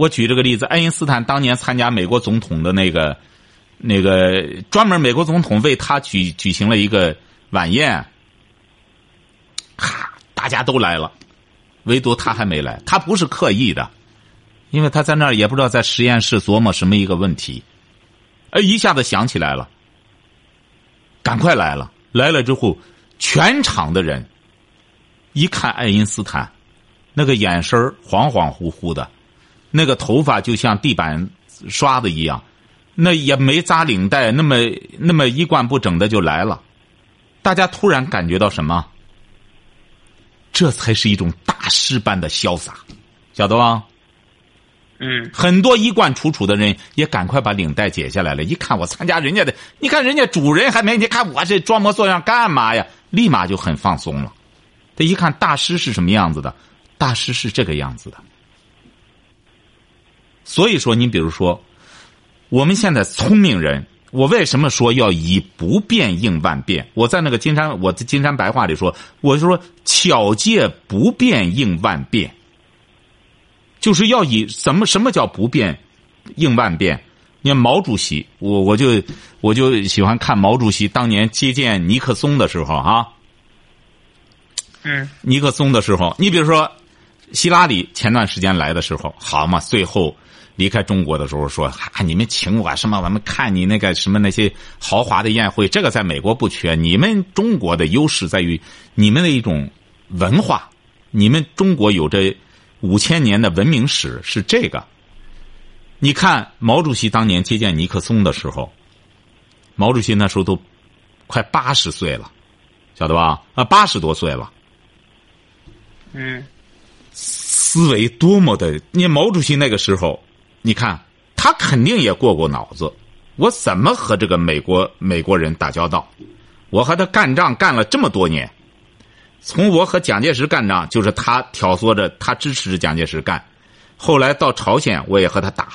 我举这个例子，爱因斯坦当年参加美国总统的那个，那个专门美国总统为他举举行了一个晚宴，哈，大家都来了，唯独他还没来。他不是刻意的，因为他在那儿也不知道在实验室琢磨什么一个问题，哎，一下子想起来了，赶快来了。来了之后，全场的人一看爱因斯坦，那个眼神恍恍惚惚的。那个头发就像地板刷子一样，那也没扎领带，那么那么一贯不整的就来了。大家突然感觉到什么？这才是一种大师般的潇洒，晓得吧？嗯。很多衣冠楚楚的人也赶快把领带解下来了。一看我参加人家的，你看人家主人还没，你看我这装模作样干嘛呀？立马就很放松了。他一看大师是什么样子的，大师是这个样子的。所以说，你比如说，我们现在聪明人，我为什么说要以不变应万变？我在那个金山，我的金山白话里说，我就说巧借不变应万变，就是要以什么什么叫不变应万变？你看毛主席，我我就我就喜欢看毛主席当年接见尼克松的时候啊，嗯，尼克松的时候，你比如说，希拉里前段时间来的时候，好嘛，最后。离开中国的时候说：“啊，你们请我什么？我们看你那个什么那些豪华的宴会，这个在美国不缺。你们中国的优势在于你们的一种文化，你们中国有着五千年的文明史，是这个。你看毛主席当年接见尼克松的时候，毛主席那时候都快八十岁了，晓得吧？啊，八十多岁了。嗯，思维多么的，你毛主席那个时候。”你看，他肯定也过过脑子，我怎么和这个美国美国人打交道？我和他干仗干了这么多年，从我和蒋介石干仗，就是他挑唆着他支持着蒋介石干，后来到朝鲜我也和他打，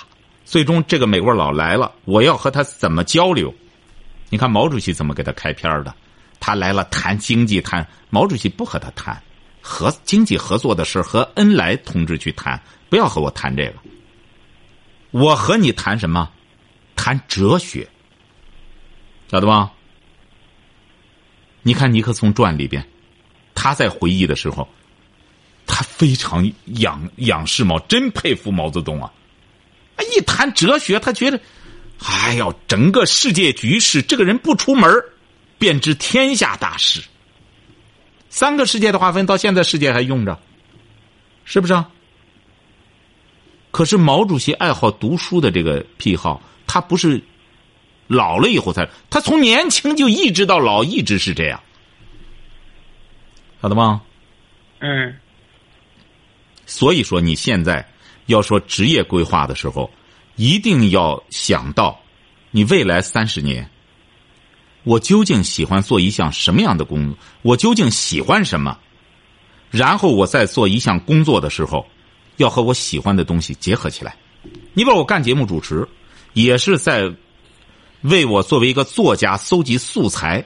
最终这个美国佬来了，我要和他怎么交流？你看毛主席怎么给他开篇的？他来了谈经济，谈毛主席不和他谈，和经济合作的事和恩来同志去谈，不要和我谈这个。我和你谈什么？谈哲学，晓得吧？你看尼克松传里边，他在回忆的时候，他非常仰仰视毛，真佩服毛泽东啊！一谈哲学，他觉得，哎呦，整个世界局势，这个人不出门便知天下大事。三个世界的划分，到现在世界还用着，是不是啊？可是毛主席爱好读书的这个癖好，他不是老了以后才，他从年轻就一直到老一直是这样，晓得吗？嗯。所以说，你现在要说职业规划的时候，一定要想到你未来三十年，我究竟喜欢做一项什么样的工作？我究竟喜欢什么？然后我在做一项工作的时候。要和我喜欢的东西结合起来。你比如我干节目主持，也是在为我作为一个作家搜集素材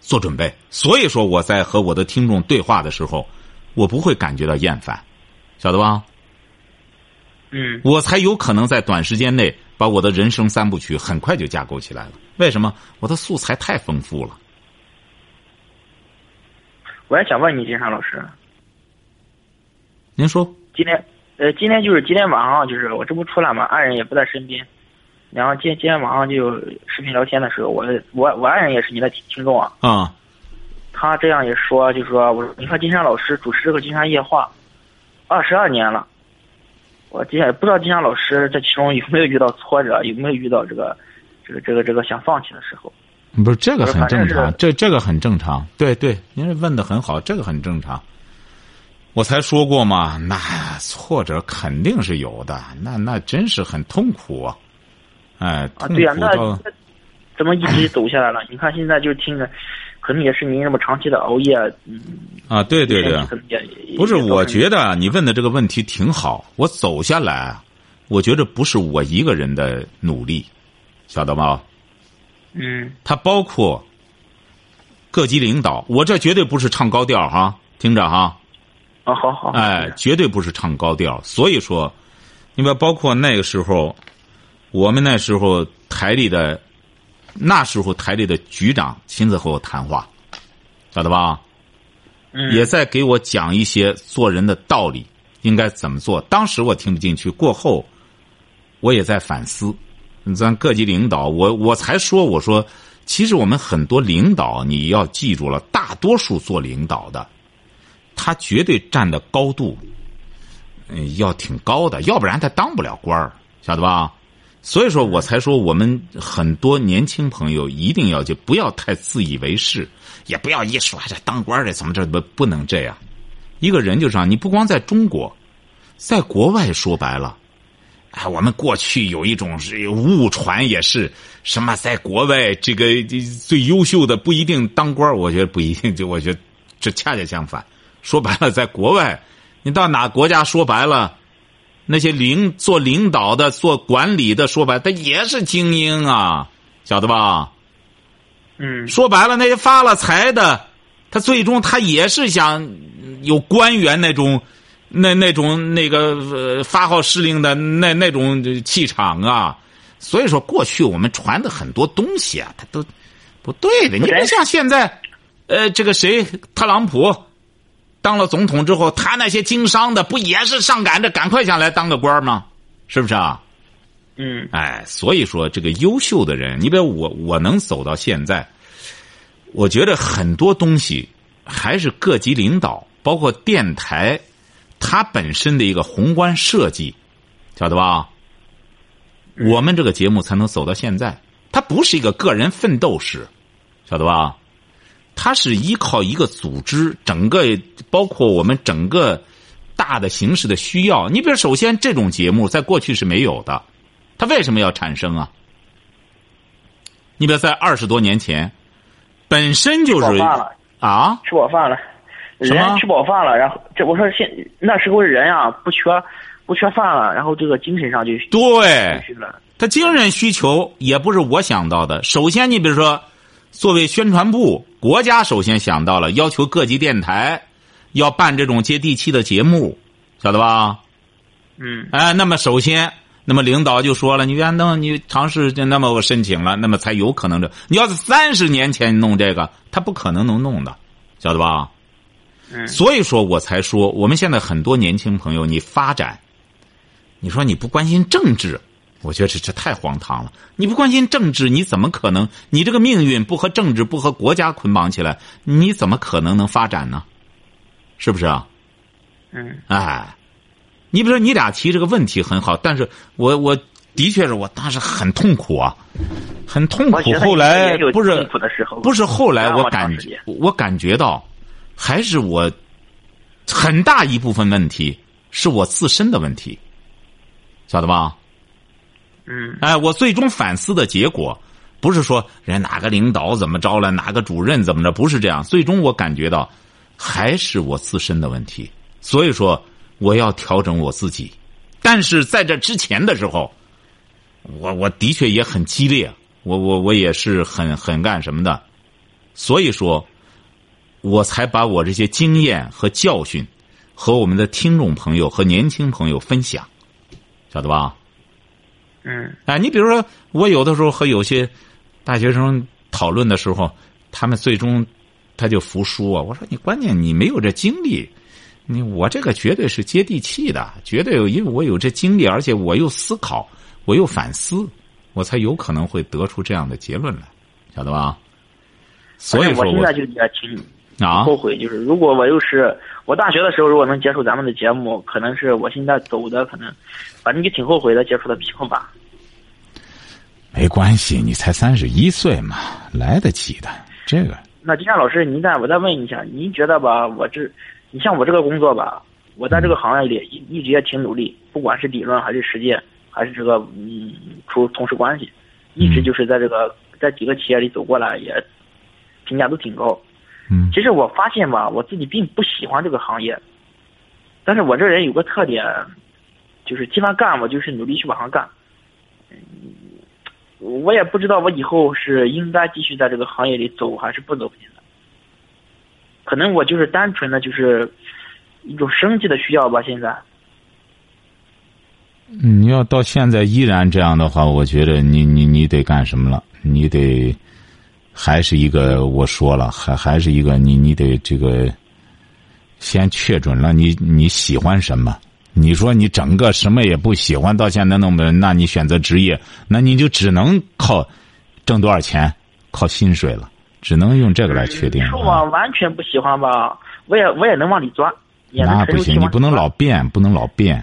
做准备。所以说，我在和我的听众对话的时候，我不会感觉到厌烦，晓得吧？嗯。我才有可能在短时间内把我的人生三部曲很快就架构起来了。为什么？我的素材太丰富了。我也想问你，金山老师。您说。今天，呃，今天就是今天晚上，就是我这不出来嘛，爱人也不在身边，然后今今天晚上就视频聊天的时候，我我我爱人也是你的听众啊，啊，他这样也说，就说我你看金山老师主持这个金山夜话，二十二年了，我今天不知道金山老师这其中有没有遇到挫折，有没有遇到这个这个这个这个想放弃的时候？不是这个很正常，这这个很正常，对对，您问的很好，这个很正常。我才说过嘛，那挫折肯定是有的，那那真是很痛苦啊！哎，啊，对呀，那怎么一直走下来了？你看现在就听着，可能也是您那么长期的熬夜，嗯。啊，对对对，不是，我觉得你问的这个问题挺好。我走下来，我觉得不是我一个人的努力，晓得吗？嗯。它包括各级领导，我这绝对不是唱高调哈，听着哈。好好，哎，绝对不是唱高调。所以说，你把包括那个时候，我们那时候台里的那时候台里的局长亲自和我谈话，晓得吧？嗯，也在给我讲一些做人的道理，应该怎么做。当时我听不进去，过后我也在反思。咱各级领导，我我才说，我说，其实我们很多领导，你要记住了，大多数做领导的，他绝对站的高度，嗯，要挺高的，要不然他当不了官儿，晓得吧？所以说我才说，我们很多年轻朋友一定要就不要太自以为是，也不要一说这当官的怎么着不不能这样。一个人就是啊，你不光在中国，在国外说白了。哎，我们过去有一种是误传，也是什么在国外这个最优秀的不一定当官我觉得不一定，就我觉得这恰恰相反。说白了，在国外，你到哪国家说白了，那些领做领导的、做管理的，说白他也是精英啊，晓得吧？嗯，说白了，那些发了财的，他最终他也是想有官员那种。那那种那个呃发号施令的那那种气场啊，所以说过去我们传的很多东西啊，它都不对的。你不像现在，呃，这个谁特朗普当了总统之后，他那些经商的不也是上赶着赶快下来当个官吗？是不是啊？嗯，哎，所以说这个优秀的人，你比如我，我能走到现在，我觉得很多东西还是各级领导，包括电台。它本身的一个宏观设计，晓得吧？我们这个节目才能走到现在。它不是一个个人奋斗史，晓得吧？它是依靠一个组织，整个包括我们整个大的形势的需要。你比如，首先这种节目在过去是没有的，它为什么要产生啊？你比如在二十多年前，本身就是啊，吃饱饭了。人吃饱饭了，然后这我说现那时候人啊不缺不缺饭了，然后这个精神上就对，他精神需求也不是我想到的。首先，你比如说，作为宣传部，国家首先想到了要求各级电台要办这种接地气的节目，晓得吧？嗯。哎，那么首先，那么领导就说了，你愿弄你尝试，那么我申请了，那么才有可能的。你要是三十年前弄这个，他不可能能弄的，晓得吧？嗯所以说我才说，我们现在很多年轻朋友，你发展，你说你不关心政治，我觉得这这太荒唐了。你不关心政治，你怎么可能？你这个命运不和政治、不和国家捆绑起来，你怎么可能能发展呢？是不是啊？嗯。哎，你比如说，你俩提这个问题很好，但是我我的确是我当时很痛苦啊，很痛苦。后来不是不是后来我感觉我感觉到。还是我很大一部分问题是我自身的问题，晓得吧？嗯。哎，我最终反思的结果，不是说人哪个领导怎么着了，哪个主任怎么着，不是这样。最终我感觉到，还是我自身的问题。所以说，我要调整我自己。但是在这之前的时候，我我的确也很激烈，我我我也是很很干什么的。所以说。我才把我这些经验和教训，和我们的听众朋友和年轻朋友分享，晓得吧？嗯。哎，你比如说，我有的时候和有些大学生讨论的时候，他们最终他就服输啊。我说你关键你没有这经历，你我这个绝对是接地气的，绝对有，因为我有这经历，而且我又思考，我又反思，我才有可能会得出这样的结论来，晓得吧？所以说，我现在就也挺。啊，后悔就是，如果我又是我大学的时候，如果能接触咱们的节目，可能是我现在走的可能，反正就挺后悔的，接触的比较晚。没关系，你才三十一岁嘛，来得及的。这个。那金山老师，您再我再问一下，您觉得吧？我这，你像我这个工作吧，我在这个行业里一一直也挺努力，不管是理论还是实践，还是这个嗯，处同事关系，一直就是在这个在几个企业里走过来，也评价都挺高。嗯，其实我发现吧，我自己并不喜欢这个行业，但是我这人有个特点，就是既然干，我就是努力去往上干。嗯，我也不知道我以后是应该继续在这个行业里走，还是不走现在。可能我就是单纯的就是一种生计的需要吧，现在。你要到现在依然这样的话，我觉得你你你得干什么了？你得还是一个我说了，还还是一个你你得这个先确准了你你喜欢什么？你说你整个什么也不喜欢，到现在那么，那你选择职业，那你就只能靠挣多少钱，靠薪水了，只能用这个来确定。说我完全不喜欢吧，我也我也能往里钻。那不行，你不能老变，不能老变。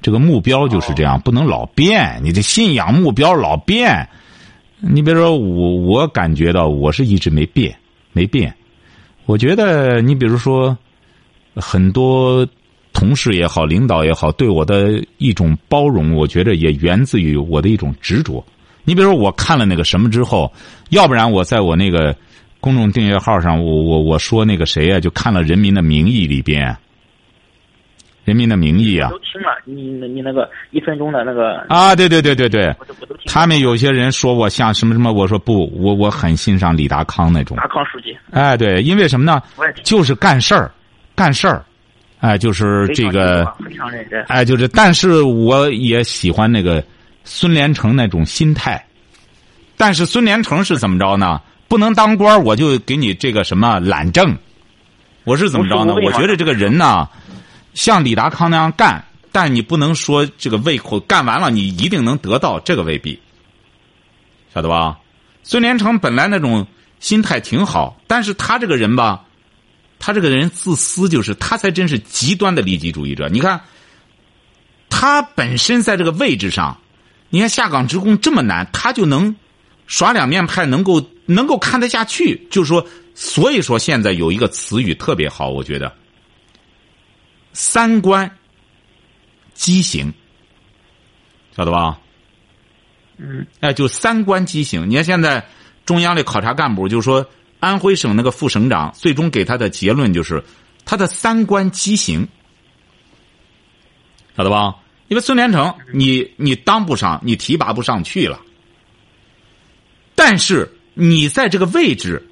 这个目标就是这样，不能老变。你的信仰目标老变。你比如说，我我感觉到我是一直没变，没变。我觉得你比如说，很多同事也好，领导也好，对我的一种包容，我觉得也源自于我的一种执着。你比如说，我看了那个什么之后，要不然我在我那个公众订阅号上，我我我说那个谁呀，就看了《人民的名义》里边。人民的名义啊！都听了你你那个一分钟的那个啊，对对对对对，他们有些人说我像什么什么，我说不，我我很欣赏李达康那种。达康书记。哎，对，因为什么呢？就是干事儿，干事儿，哎，就是这个非常认真。哎，就是，但是我也喜欢那个孙连成那种心态。但是孙连成是怎么着呢？不能当官，我就给你这个什么懒政。我是怎么着呢？我觉得这个人呢。像李达康那样干，但你不能说这个胃口干完了，你一定能得到，这个未必，晓得吧？孙连成本来那种心态挺好，但是他这个人吧，他这个人自私，就是他才真是极端的利己主义者。你看，他本身在这个位置上，你看下岗职工这么难，他就能耍两面派，能够能够看得下去。就是说，所以说现在有一个词语特别好，我觉得。三观畸形，晓得吧？嗯，哎，就三观畸形。你看现在中央的考察干部，就是说安徽省那个副省长，最终给他的结论就是他的三观畸形，晓得吧？因为孙连成，你你当不上，你提拔不上去了。但是你在这个位置，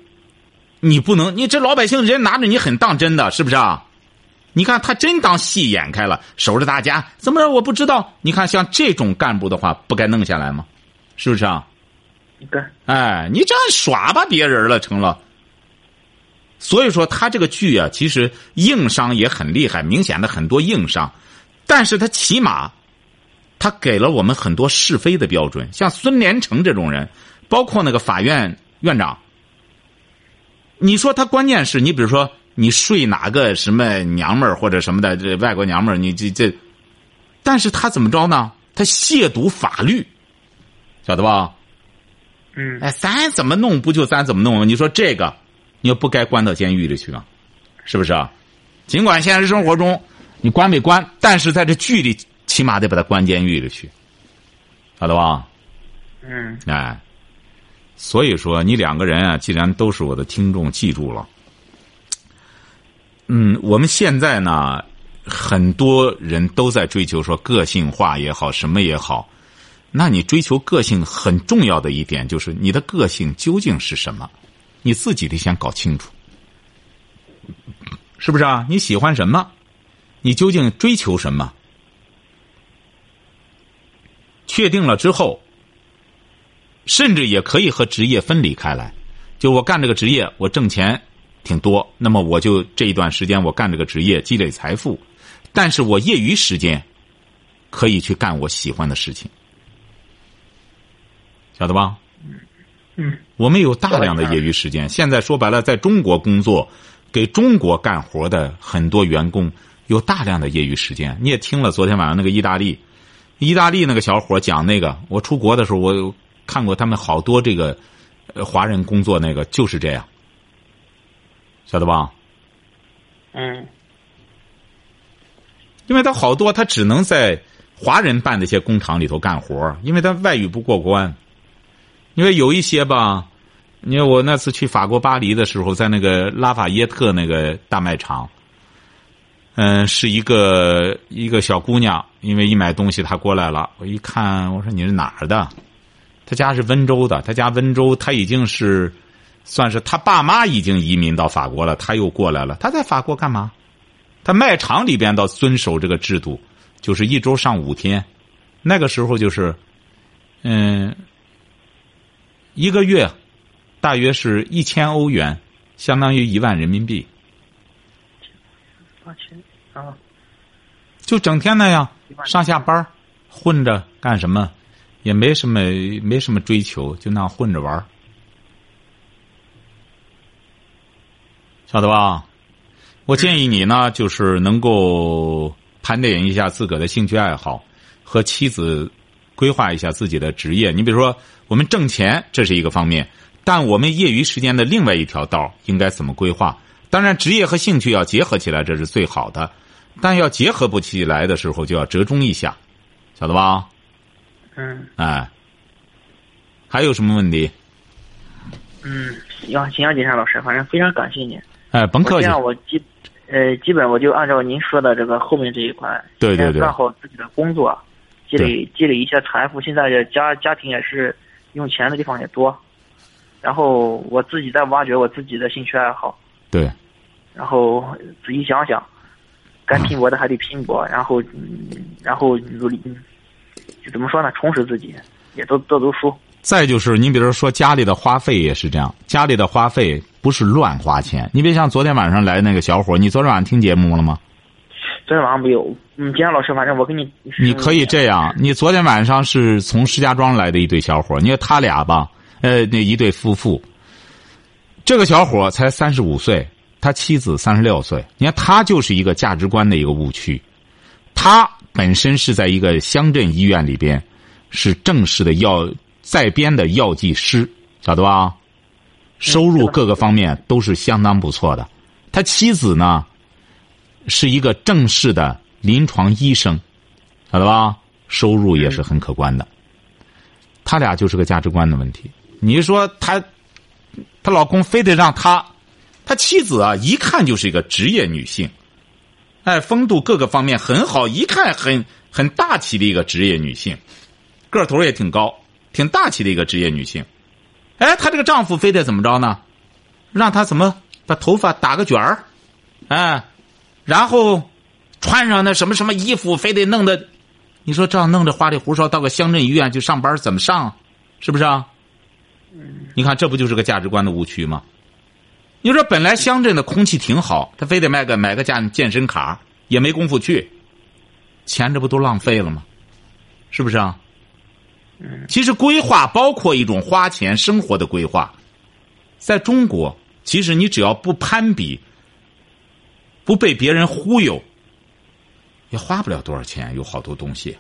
你不能，你这老百姓人拿着你很当真的，是不是啊？你看他真当戏演开了，守着大家怎么着？我不知道。你看像这种干部的话，不该弄下来吗？是不是啊？对。哎，你这样耍吧别人了，成了。所以说他这个剧啊，其实硬伤也很厉害，明显的很多硬伤，但是他起码，他给了我们很多是非的标准。像孙连成这种人，包括那个法院院长，你说他关键是你比如说。你睡哪个什么娘们儿或者什么的这外国娘们儿？你这这，但是他怎么着呢？他亵渎法律，晓得吧？嗯。哎，咱怎么弄不就咱怎么弄吗？你说这个，你又不该关到监狱里去啊？是不是啊？尽管现实生活中你关没关，但是在这剧里起码得把他关监狱里去，晓得吧？嗯。哎，所以说你两个人啊，既然都是我的听众，记住了。嗯，我们现在呢，很多人都在追求说个性化也好，什么也好。那你追求个性很重要的一点就是你的个性究竟是什么？你自己得先搞清楚，是不是啊？你喜欢什么？你究竟追求什么？确定了之后，甚至也可以和职业分离开来。就我干这个职业，我挣钱。挺多，那么我就这一段时间我干这个职业积累财富，但是我业余时间可以去干我喜欢的事情，晓得吧？嗯，我们有大量的业余时间。现在说白了，在中国工作，给中国干活的很多员工有大量的业余时间。你也听了昨天晚上那个意大利，意大利那个小伙讲那个，我出国的时候我看过他们好多这个华人工作那个就是这样。晓得吧？嗯，因为他好多，他只能在华人办的一些工厂里头干活因为他外语不过关。因为有一些吧，你看我那次去法国巴黎的时候，在那个拉法耶特那个大卖场，嗯，是一个一个小姑娘，因为一买东西她过来了，我一看，我说你是哪儿的？她家是温州的，她家温州，她已经是。算是她爸妈已经移民到法国了，她又过来了。她在法国干嘛？她卖场里边倒遵守这个制度，就是一周上五天，那个时候就是，嗯，一个月大约是一千欧元，相当于一万人民币，八千啊，就整天那样上下班混着干什么，也没什么没什么追求，就那样混着玩儿。晓得吧？我建议你呢，就是能够盘点一下自个的兴趣爱好，和妻子规划一下自己的职业。你比如说，我们挣钱这是一个方面，但我们业余时间的另外一条道应该怎么规划？当然，职业和兴趣要结合起来，这是最好的。但要结合不起来的时候，就要折中一下，晓得吧？嗯哎，还有什么问题？嗯，行行啊，金山老师，反正非常感谢您。哎，甭客气我这。样我基呃基本我就按照您说的这个后面这一块，对对对先干好自己的工作，积累积累一些财富。现在这家家庭也是用钱的地方也多，然后我自己在挖掘我自己的兴趣爱好，对，然后仔细想想，该拼搏的还得拼搏，然后嗯然后努力，怎么说呢？充实自己，也多多读书。再就是，你比如说家里的花费也是这样，家里的花费不是乱花钱。你别像昨天晚上来那个小伙，你昨天晚上听节目了吗？昨天晚上没有，嗯，金山老师，反正我跟你，你可以这样，你昨天晚上是从石家庄来的一对小伙，你看他俩吧，呃，那一对夫妇，这个小伙才三十五岁，他妻子三十六岁，你看他就是一个价值观的一个误区。他本身是在一个乡镇医院里边，是正式的药在编的药剂师，晓得吧？收入各个方面都是相当不错的。他妻子呢，是一个正式的临床医生，晓得吧？收入也是很可观的。他俩就是个价值观的问题。你说他，她老公非得让他，他妻子啊，一看就是一个职业女性，哎，风度各个方面很好，一看很很大气的一个职业女性，个头也挺高，挺大气的一个职业女性。哎，她这个丈夫非得怎么着呢？让她怎么把头发打个卷儿，哎，然后穿上那什么什么衣服，非得弄得，你说这样弄着花里胡哨到个乡镇医院去上班，怎么上？是不是啊？你看，这不就是个价值观的误区吗？你说本来乡镇的空气挺好，他非得买个买个健健身卡，也没工夫去，钱这不都浪费了吗？是不是啊？其实规划包括一种花钱生活的规划，在中国，其实你只要不攀比，不被别人忽悠，也花不了多少钱，有好多东西。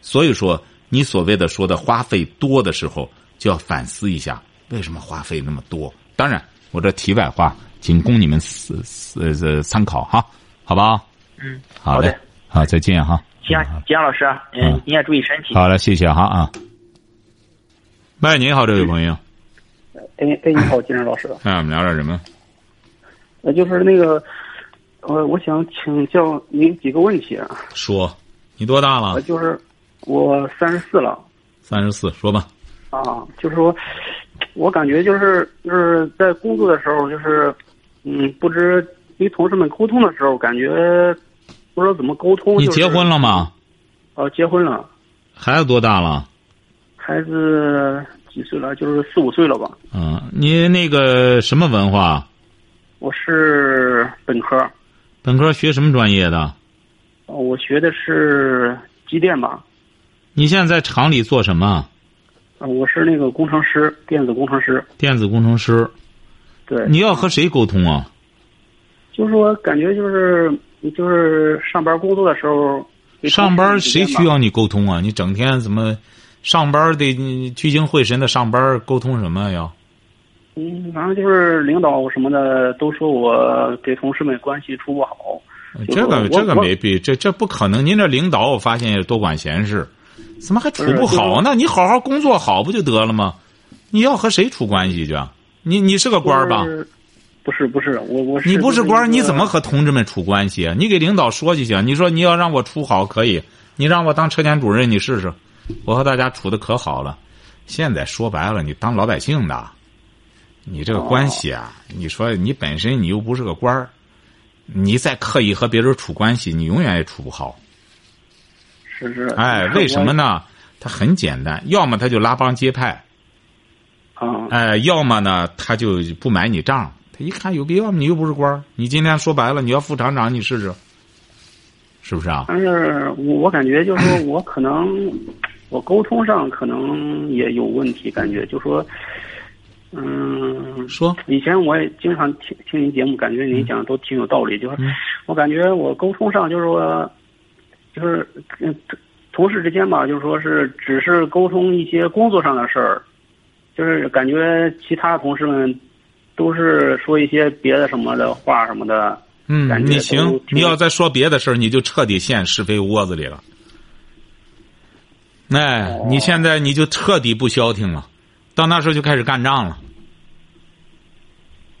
所以说，你所谓的说的花费多的时候，就要反思一下，为什么花费那么多？当然，我这题外话，仅供你们思思呃参考哈，好不好？嗯，好嘞好再见哈。行啊，金阳老师，嗯嗯，你也注意身体。好了，谢谢哈啊。喂，你好，这位朋友，哎哎，你好，金山老师。哎，我们聊点什么？呃，就是那个，呃，我想请教您几个问题啊。说，你多大了呃，？就是我三十四了三十四，说吧。啊，就是说，我感觉就是就是在工作的时候，就是嗯，不知与同事们沟通的时候，感觉不知道怎么沟通。你结婚？了吗？哦、结婚了，孩子多大了？孩子几岁了？就是四五岁了吧。嗯，你那个什么文化？我是本科，本科学什么专业的？哦我学的是机电吧。你现在在厂里做什么？呃，我是那个工程师，电子工程师。电子工程师。对，你要和谁沟通啊？就是我感觉就是就是上班工作的时候，上班谁需要？要你沟通啊？你整天怎么上班得聚精会神的上班，沟通什么呀？嗯，反正就是领导什么的都说我给同事们关系处不好。这个这个没必，这这不可能。您这领导我发现也多管闲事，怎么还处不好呢？你好好工作好不就得了吗？你要和谁处关系去啊？你你是个官儿吧？不是不是，我我是你不是官你怎么和同志们处关系啊？你给领导说就行。你说你要让我处好可以，你让我当车间主任，你试试，我和大家处的可好了。现在说白了，你当老百姓的，你这个关系啊，你说你本身你又不是个官儿，你再刻意和别人处关系，你永远也处不好。是是。哎，为什么呢？他很简单，要么他就拉帮结派，啊，哎，要么呢他就不买你账。他一看有必要吗？你又不是官儿，你今天说白了，你要副厂长，你试试，是不是啊？但是我我感觉就是说我可能我沟通上可能也有问题，感觉就说，嗯，说以前我也经常听听您节目，感觉您讲的都挺有道理。就是嗯我感觉我沟通上就是说，就是嗯，同事之间吧，就是说是只是沟通一些工作上的事儿，就是感觉其他同事们都是说一些别的什么的话什么的。嗯，感觉你行，你要再说别的事儿，你就彻底陷是非窝子里了。哎，哦你现在你就彻底不消停了，到那时候就开始干仗了。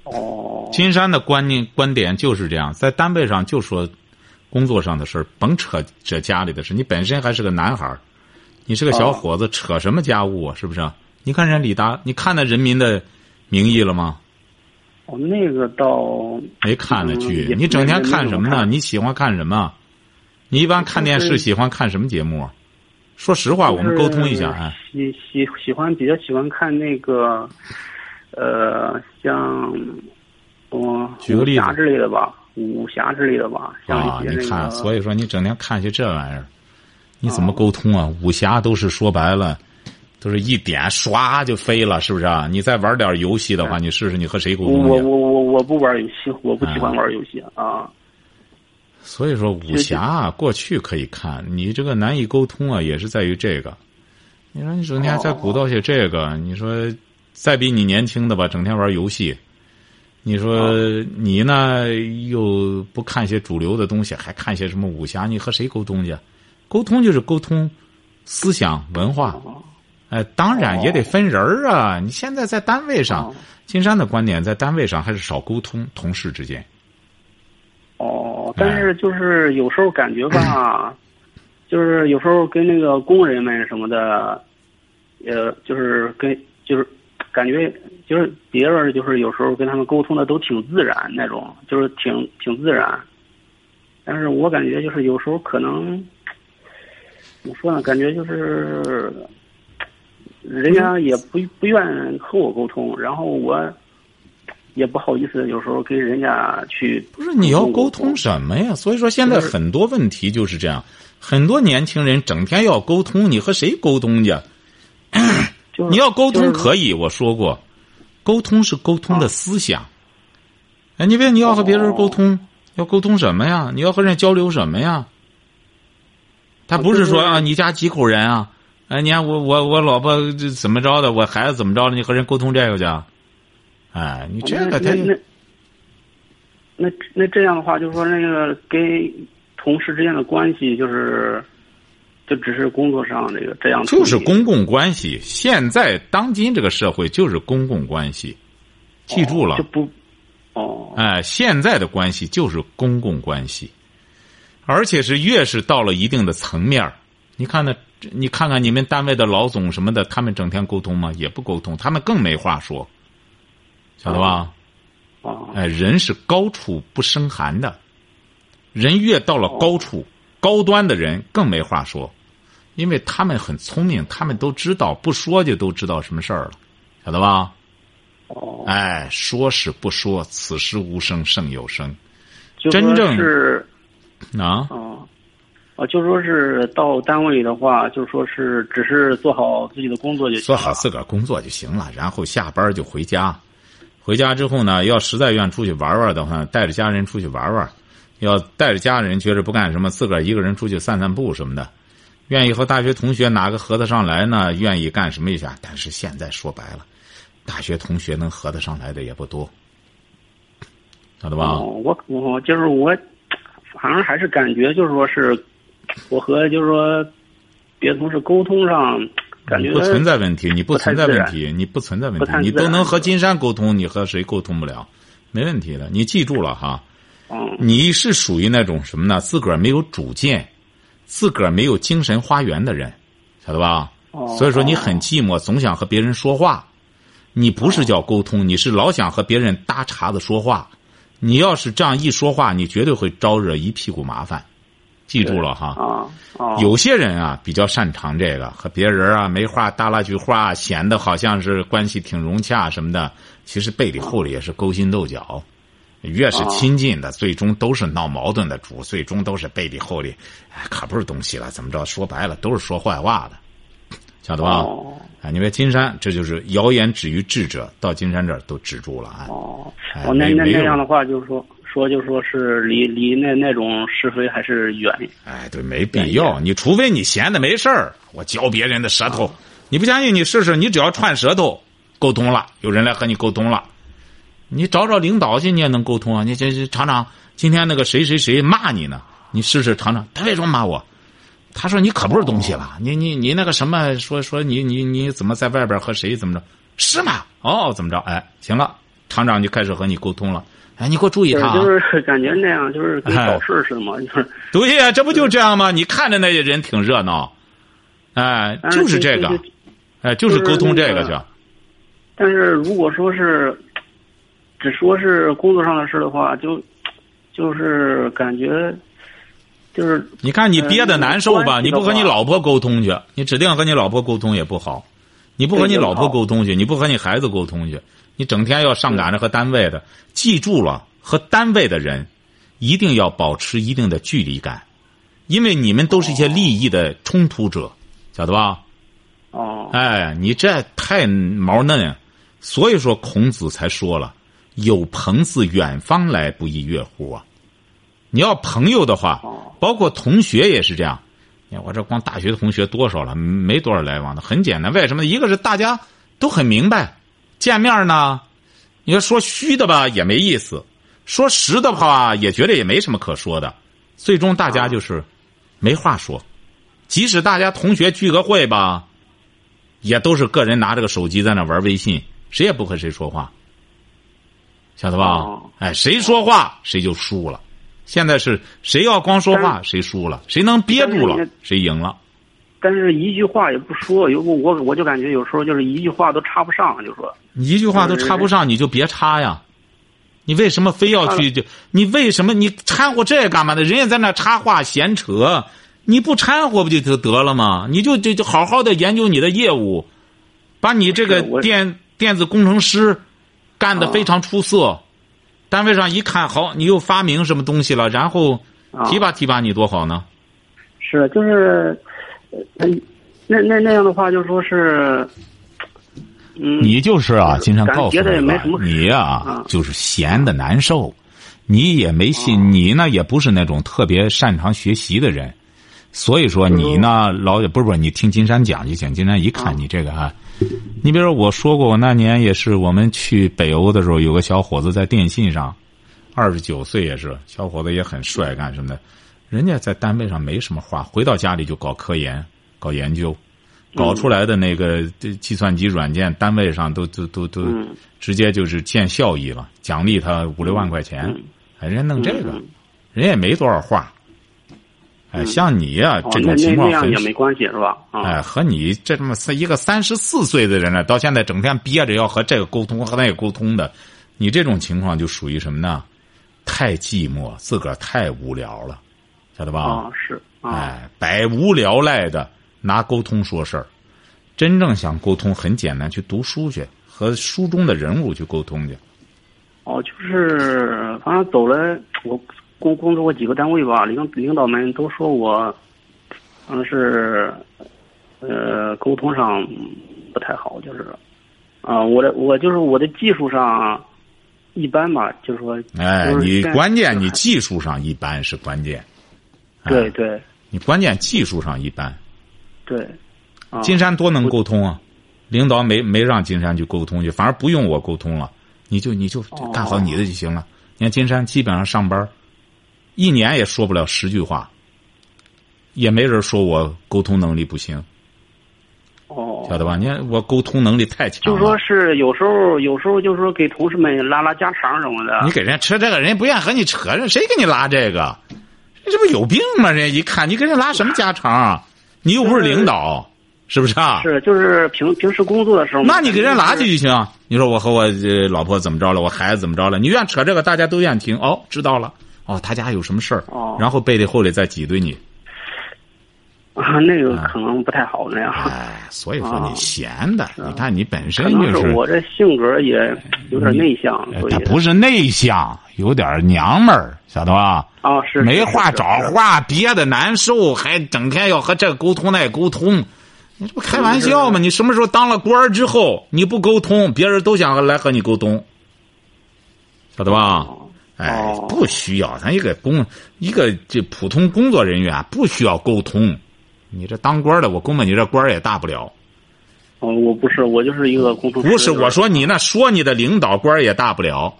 哦，金山的观念观点就是这样，在单位上就说工作上的事儿，甭扯这家里的事。你本身还是个男孩儿你是个小伙子，扯什么家务啊？是不是？你看人李达，你看到《人民的名义》了吗？哦，那个倒没看那剧嗯，你整天看什么呢？你喜欢看什么？你一般看电视喜欢看什么节目啊？说实话，我们沟通一下，啊，喜喜喜欢比较喜欢看那个，呃，像，我，举个例子武侠之类的吧，武侠之类的吧，啊。你看，所以说你整天看些这玩意儿，你怎么沟通啊？武侠都是说白了，都是一点唰就飞了，是不是啊？你再玩点游戏的话，你试试你和谁沟通？我我我我不玩游戏，我不喜欢玩游戏啊。所以说武侠啊，过去可以看，你这个难以沟通啊，也是在于这个。你说你整天在鼓捣些这个，你说再比你年轻的吧，整天玩游戏，你说你呢又不看些主流的东西，还看些什么武侠，你和谁沟通去？沟通就是沟通思想文化，哦哎，当然也得分人儿啊。你现在在单位上哦，金山的观点在单位上还是少沟通，同事之间。但是就是有时候感觉吧，就是有时候跟那个工人们什么的，呃，就是跟就是感觉就是别人就是有时候跟他们沟通的都挺自然那种，就是挺挺自然。但是我感觉就是有时候可能怎么说呢？感觉就是人家也不不愿和我沟通，然后我也不好意思，有时候跟人家去不是你要沟通什么呀？所以说现在很多问题就是这样，很多年轻人整天要沟通，你和谁沟通去？就是你要沟通就是可以，我说过，沟通是沟通的思想。哎，你别你要和别人沟通，要沟通什么呀？你要和人交流什么呀？他不是说啊，你家几口人啊？哎，你看我我我老婆这怎么着的，我孩子怎么着的，你和人沟通这个去？哎，你这个他那那那那这样的话，就是说那个跟同事之间的关系，就是就只是工作上这个这样，就是公共关系。现在当今这个社会就是公共关系，记住了就，不哦哎，现在的关系就是公共关系，而且是越是到了一定的层面儿你看那，你看看你们单位的老总什么的，他们整天沟通吗？也不沟通，他们更没话说，晓得吧？哦哎，人是高处不胜寒的，人越到了高处，高端的人更没话说，因为他们很聪明，他们都知道，不说就都知道什么事儿了，晓得吧？哦，哎，说是不说，此时无声胜有声真正是啊！哦。哦，就说是到单位里的话，就说是只是做好自己的工作就行做。好自个儿工作就行了，然后下班就回家。回家之后呢，要实在愿出去玩玩的话，带着家人出去玩玩；要带着家人觉着不干什么，自个儿一个人出去散散步什么的。愿意和大学同学哪个合得上来呢？愿意干什么一下？但是现在说白了，大学同学能合得上来的也不多，晓得吧？我我就是我，反正还是感觉就是说是，我和就是说别的同事沟通上，感觉不存在问题，你不存在问题，你不存在问，题你都能和金山沟通，你和谁沟通不了？没问题的，你记住了哈。嗯你是属于那种什么呢？自个儿没有主见，自个儿没有精神花园的人，晓得吧？哦所以说你很寂寞，总想和别人说话。你不是叫沟通，你是老想和别人搭茬子说话。你要是这样一说话，你绝对会招惹一屁股麻烦，记住了哈。啊啊，有些人啊比较擅长这个，和别人啊没话搭拉句话，显得好像是关系挺融洽什么的，其实背里后里也是勾心斗角。越是亲近的，最终都是闹矛盾的主，最终都是背里后里，哎，可不是东西了。怎么着？说白了，都是说坏话的，晓得吧？哦哎，你别金山，这就是谣言止于智者，到金山这儿都止住了。啊，哦那那那样的话，就是说说就说是离离那那种是非还是远。哎，对，没必要。你除非你闲的没事儿，我嚼别人的舌头，你不相信你试试，你只要串舌头，沟通了，有人来和你沟通了，你找找领导去，你也能沟通啊。你这这厂长，今天那个谁谁谁骂你呢？你试试厂长，他为什么骂我？他说你可不是东西了，你你你那个什么，说说你你你怎么在外边和谁怎么着？是吗？哦，怎么着？哎，行了，厂长就开始和你沟通了。哎，你给我注意对，他啊！就是 感觉那样，就是跟哎搞事似的嘛，就是 对呀、这不就这样吗？你看着那些人挺热闹，哎，就是这个哎，就是沟通这个去。但是如果说是只说是工作上的事的话，就就是感觉就是你看你憋的难受吧？你不和你老婆沟通去，你指定和你老婆沟通也不好。你不和你老婆沟通去，你不和你孩子沟通去，你整天要上赶着和单位的，记住了，和单位的人一定要保持一定的距离感，因为你们都是一些利益的冲突者，晓得吧？哦哎，你这太毛嫩呀！所以说孔子才说了：“有朋自远方来，不亦乐乎啊！”你要朋友的话，哦包括同学也是这样。你看我这光大学同学多少了？没多少来往的，很简单。为什么？一个是大家都很明白，见面呢，你要说虚的吧也没意思，说实的话也觉得也没什么可说的，最终大家就是没话说。即使大家同学聚个会吧，也都是个人拿着个手机在那玩微信，谁也不和谁说话，晓得吧？哦哎，谁说话谁就输了。现在是谁要光说话谁输了，谁能憋住了谁赢了。但是一句话也不说，有我我我就感觉有时候就是一句话都插不上，就说你一句话都插不上，你就别插呀。你为什么非要去？就你为什么你掺和这干嘛呢？人家在那插话闲扯，你不掺和不就得得了吗？你就就就好好的研究你的业务，把你这个电电子工程师干得非常出色。单位上一看，好，你又发明什么东西了，然后啊提拔提拔你多好呢？是就是，呃那那那样的话就说是，嗯，你就是啊，经常告诉你吧没什么你呀、啊。就是闲的难受，你也没信，你呢也不是那种特别擅长学习的人，所以说你呢老不是不是，你听金山讲就行。金山一看你这个啊、你比如说我说过，我那年也是我们去北欧的时候，有个小伙子在电信上，二十九岁也是，小伙子也很帅，干什么的，人家在单位上没什么话，回到家里就搞科研、搞研究。搞出来的那个计算机软件，单位上都都都都嗯直接就是见效益了，奖励他五六万块钱嗯。哎，人家弄这个嗯，人也没多少话。哎，像你呀、哦这种情况也没关系是吧？啊，哎，和你这么三一个三十四岁的人了，到现在整天憋着要和这个沟通和那个沟通的，你这种情况就属于什么呢？太寂寞，自个儿太无聊了，晓得吧？啊是啊，哎，百无聊赖的拿沟通说事儿，真正想沟通很简单，去读书去，和书中的人物去沟通去。哦，就是反正走了，我工工作过几个单位吧，领领导们都说我，嗯是，呃，沟通上不太好，就是，啊、我的我就是我的技术上一般吧，就是说，哎，你关键你技术上一般是关键。哎对对你关键技术上一般。对，啊，金山多能沟通啊，领导没没让金山去沟通去，反而不用我沟通了，你就你就哦干好你的就行了。你看金山基本上上班，一年也说不了十句话，也没人说我沟通能力不行，哦，晓得吧？你看我沟通能力太强了就说。是有时候有时候就是说给同事们拉拉家常什么的，你给人家扯这个，人家不愿意和你扯，人谁给你拉这个？这不有病吗？人家一看你给人拉什么家常啊？你又不是领导，是不是啊？是就是平平时工作的时候，那你给人拉去就行。你说我和我呃老婆怎么着了，我孩子怎么着了？你愿扯这个，大家都愿听。哦，知道了。哦，他家有什么事儿，哦然后背地后里再挤兑你。啊，那个可能不太好那样。哎，所以说你啊闲的，你看你本身就是我这性格也有点内向，他不是内向，有点娘们儿，晓得吧？啊是没话找话，憋的难受，还整天要和这沟通那沟通，你这不开玩笑吗？你什么时候当了官儿之后，你不沟通，别人都想来和你沟通，晓得吧？哎哦，不需要，咱一个工一个这普通工作人员啊不需要沟通。你这当官的，我估摸你这官儿也大不了。哦，我不是，我就是一个工程师。不是，我说你那说你的领导官儿也大不了，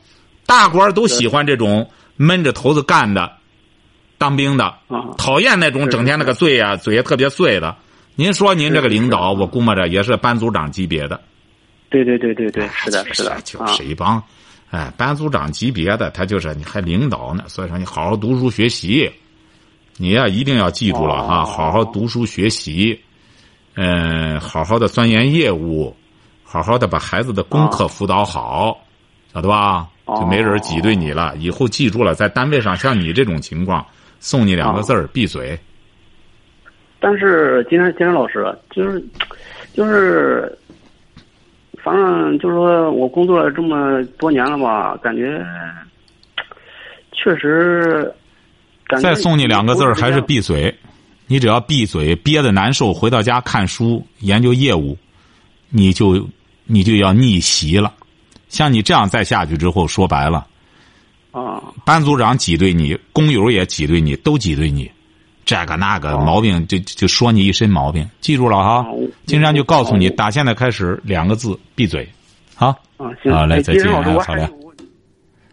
大官儿都喜欢这种闷着头子干的，当兵的，啊讨厌那种整天那个嘴啊、嘴也特别碎的。您说您这个领导，我估摸着也是班组长级别的。对对对对对，是的，是的就啊是一帮，哎，班组长级别的，他就是你还领导呢，所以说你好好读书学习，你呀、一定要记住了哈，哦好好读书学习，嗯、好好的钻研业务，好好的把孩子的功课辅导好，晓得吧？就没人挤兑你了。以后记住了，在单位上像你这种情况，送你两个字儿：闭嘴。但是金山金山老师，就是就是，反正就是说我工作了这么多年了吧，感觉确实。再送你两个字儿，还是闭嘴。你只要闭嘴，憋得难受，回到家看书、研究业务，你就你就要逆袭了。像你这样再下去之后，说白了，啊班组长挤兑你，工友也挤兑你，都挤兑你，这个那个哦毛病就就说你一身毛病。记住了哈哦，金山就告诉你，哦打现在开始两个字：闭嘴。好，啊行，好嘞哎再见好嘞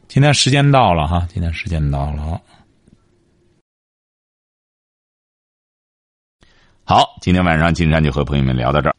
今天时间到了哈，今天时间到了好，今天晚上金山就和朋友们聊到这儿。